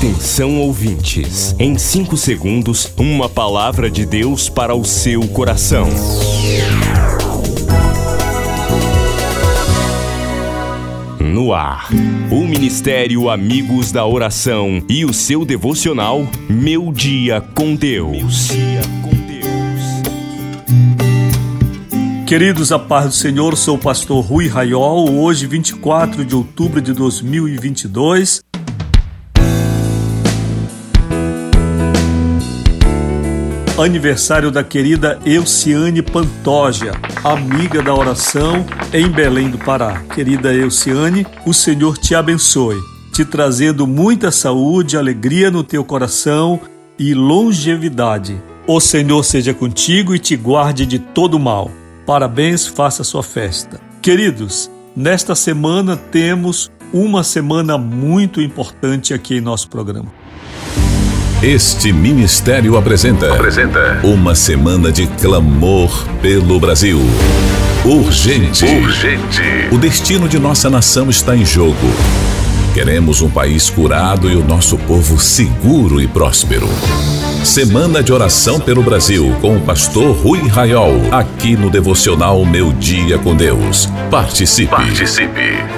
Atenção ouvintes, em 5 segundos, uma palavra de Deus para o seu coração. No ar, o Ministério Amigos da Oração e o seu devocional Meu Dia com Deus. Queridos, a paz do Senhor, sou o pastor Rui Raiol, hoje 24 de outubro de 2022. Aniversário da querida Euciane Pantoja, amiga da oração em Belém do Pará. Querida Euciane, o Senhor te abençoe, te trazendo muita saúde, alegria no teu coração e longevidade. O Senhor seja contigo e te guarde de todo mal. Parabéns, faça sua festa. Queridos, nesta semana temos uma semana muito importante aqui em nosso programa. Este ministério apresenta, apresenta uma semana de clamor pelo Brasil. Urgente. Urgente. O destino de nossa nação está em jogo. Queremos um país curado e o nosso povo seguro e próspero. Semana de oração pelo Brasil com o pastor Rui Raiol, aqui no devocional Meu Dia com Deus. Participe. Participe.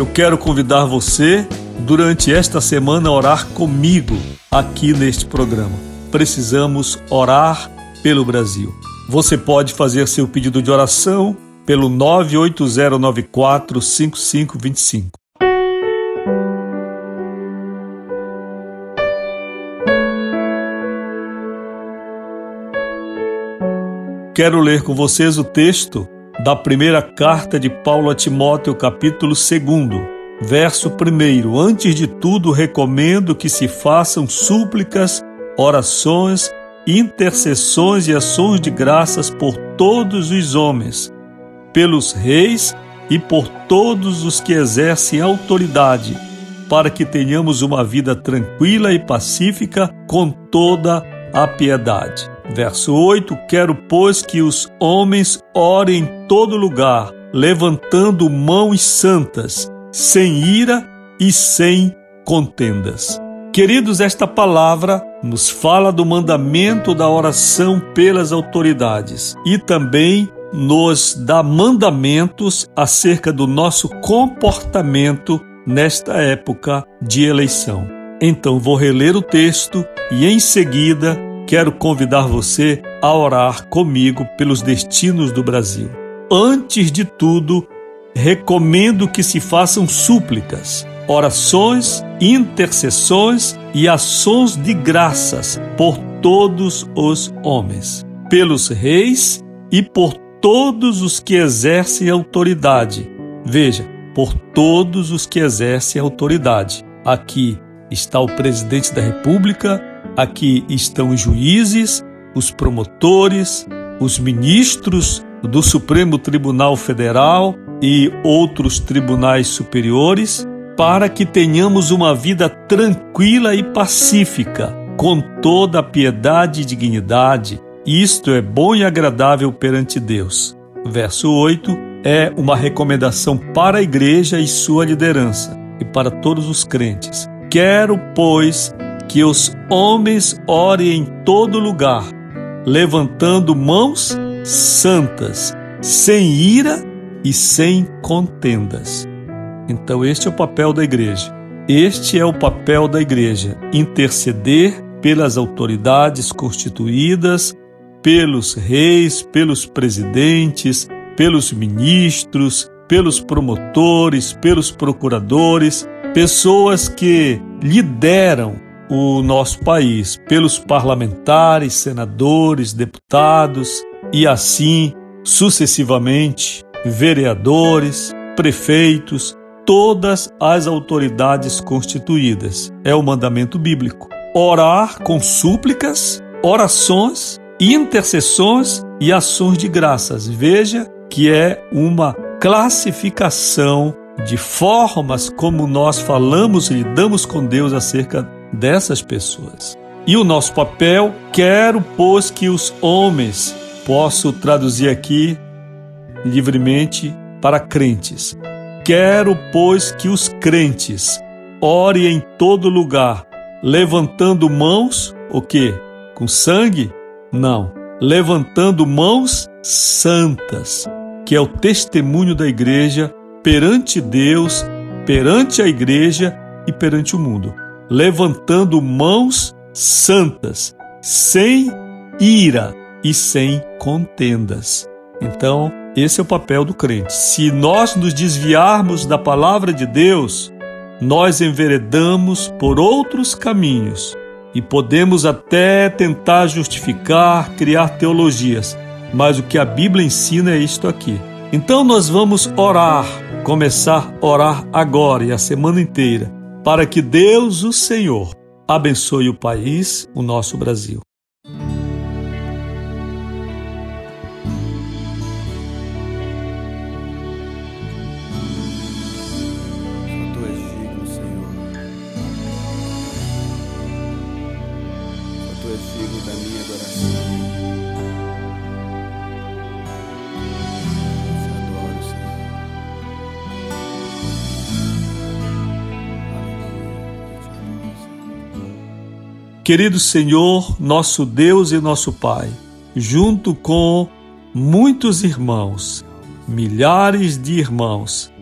Eu quero convidar você durante esta semana a orar comigo aqui neste programa. Precisamos orar pelo Brasil. Você pode fazer seu pedido de oração pelo 98094 5525. Quero ler com vocês o texto da primeira carta de Paulo a Timóteo, capítulo 2, verso 1. Antes de tudo, recomendo que se façam súplicas, orações, intercessões e ações de graças por todos os homens, pelos reis e por todos os que exercem autoridade, para que tenhamos uma vida tranquila e pacífica com toda a piedade. Verso 8: Quero, pois, que os homens orem em todo lugar, levantando mãos santas, sem ira e sem contendas. Queridos, esta palavra nos fala do mandamento da oração pelas autoridades e também nos dá mandamentos acerca do nosso comportamento nesta época de eleição. Então vou reler o texto e em seguida quero convidar você a orar comigo pelos destinos do Brasil. Antes de tudo, recomendo que se façam súplicas, orações, intercessões e ações de graças por todos os homens, pelos reis e por todos os que exercem autoridade. Veja, por todos os que exercem autoridade. Aqui está o presidente da República, Aqui estão os juízes, os promotores, os ministros do Supremo Tribunal Federal e outros tribunais superiores, para que tenhamos uma vida tranquila e pacífica, com toda a piedade e dignidade. Isto é bom e agradável perante Deus. Verso 8 é uma recomendação para a igreja e sua liderança e para todos os crentes. Quero, pois, que os homens orem em todo lugar, levantando mãos santas, sem ira e sem contendas. Então, este é o papel da igreja. Este é o papel da igreja: interceder pelas autoridades constituídas, pelos reis, pelos presidentes, pelos ministros, pelos promotores, pelos procuradores, pessoas que lideram o nosso país pelos parlamentares, senadores, deputados e assim sucessivamente, vereadores, prefeitos, todas as autoridades constituídas. É o mandamento bíblico. Orar com súplicas, orações, intercessões e ações de graças. Veja que é uma classificação de formas como nós falamos e lidamos com Deus acerca dessas pessoas. E o nosso papel, quero, pois, que os homens, posso traduzir aqui livremente, para crentes. Quero, pois, que os crentes orem em todo lugar, levantando mãos, o quê? Com sangue? Não, levantando mãos santas, que é o testemunho da igreja perante Deus, perante a igreja e perante o mundo. Levantando mãos santas, sem ira e sem contendas. Então, esse é o papel do crente. Se nós nos desviarmos da palavra de Deus, nós enveredamos por outros caminhos e podemos até tentar justificar, criar teologias, mas o que a Bíblia ensina é isto aqui. Então nós vamos orar, começar a orar agora e a semana inteira, para que Deus, o Senhor, abençoe o país, o nosso Brasil. Querido Senhor, nosso Deus e nosso Pai, junto com muitos irmãos, milhares de irmãos,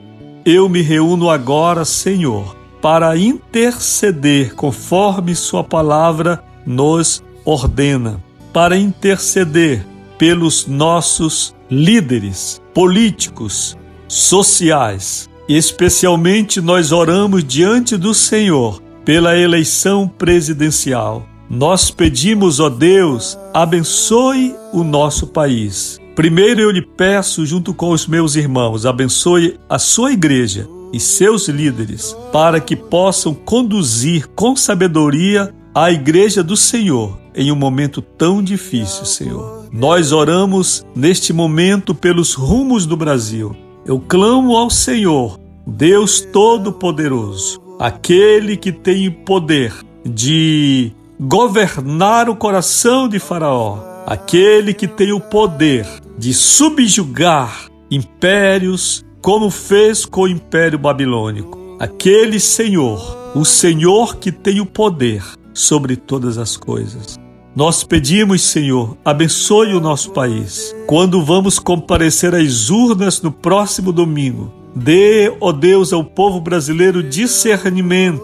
eu me reúno agora, Senhor, para interceder conforme Sua palavra nos ordena, para interceder pelos nossos líderes políticos, sociais. Especialmente nós oramos diante do Senhor pela eleição presidencial. Nós pedimos, ó Deus, abençoe o nosso país. Primeiro eu lhe peço, junto com os meus irmãos, abençoe a sua igreja e seus líderes, para que possam conduzir com sabedoria a igreja do Senhor em um momento tão difícil, Senhor. Nós oramos neste momento pelos rumos do Brasil. Eu clamo ao Senhor, Deus Todo-Poderoso, aquele que tem o poder de governar o coração de Faraó, aquele que tem o poder de subjugar impérios, como fez com o Império Babilônico. Aquele Senhor, o Senhor que tem o poder sobre todas as coisas. Nós pedimos, Senhor, abençoe o nosso país. Quando vamos comparecer às urnas no próximo domingo, Dê, ó Deus, ao povo brasileiro discernimento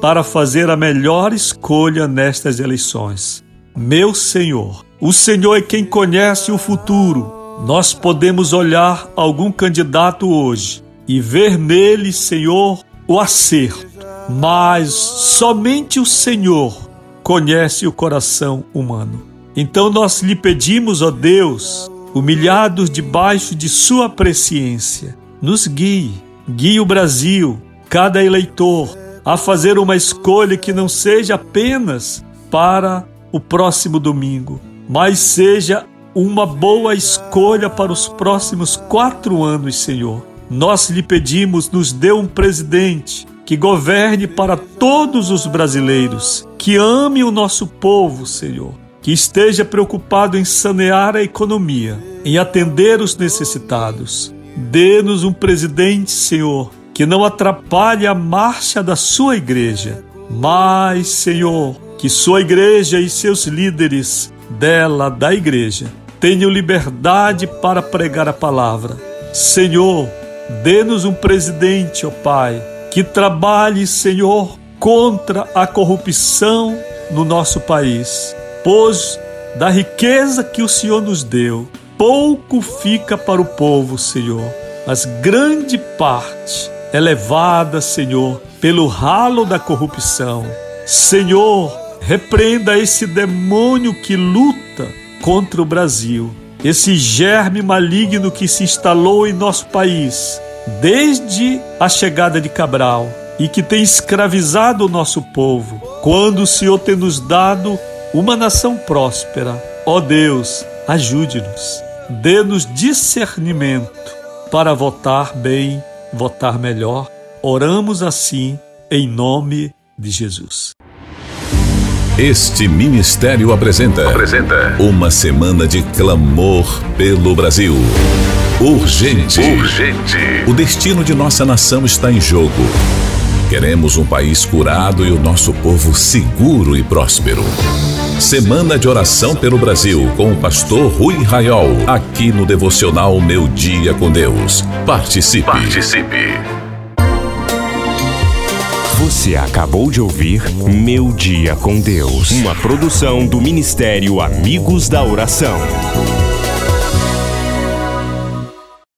para fazer a melhor escolha nestas eleições. Meu Senhor, o Senhor é quem conhece o futuro. Nós podemos olhar algum candidato hoje e ver nele, Senhor, o acerto, mas somente o Senhor conhece o coração humano. Então nós lhe pedimos, ó Deus, humilhados debaixo de Sua presciência, nos guie, guie o Brasil, cada eleitor, a fazer uma escolha que não seja apenas para o próximo domingo, mas seja uma boa escolha para os próximos quatro anos, Senhor. Nós lhe pedimos, nos dê um presidente que governe para todos os brasileiros, que ame o nosso povo, Senhor, que esteja preocupado em sanear a economia, em atender os necessitados, Dê-nos um presidente, Senhor, que não atrapalhe a marcha da sua igreja, mas, Senhor, que sua igreja e seus líderes dela, da igreja, tenham liberdade para pregar a palavra. Senhor, dê-nos um presidente, ó Pai, que trabalhe, Senhor, contra a corrupção no nosso país, pois da riqueza que o Senhor nos deu, pouco fica para o povo, Senhor, mas grande parte é levada, Senhor, pelo ralo da corrupção. Senhor, repreenda esse demônio que luta contra o Brasil, esse germe maligno que se instalou em nosso país desde a chegada de Cabral e que tem escravizado o nosso povo, quando o Senhor tem nos dado uma nação próspera. Ó Deus, ajude-nos dê-nos discernimento para votar bem, votar melhor. Oramos assim em nome de Jesus. Este ministério apresenta, apresenta uma semana de clamor pelo Brasil. Urgente. Urgente. O destino de nossa nação está em jogo. Queremos um país curado e o nosso povo seguro e próspero. Semana de oração pelo Brasil com o pastor Rui Raiol, aqui no devocional Meu Dia com Deus. Participe. Participe. Você acabou de ouvir Meu Dia com Deus, uma produção do Ministério Amigos da Oração.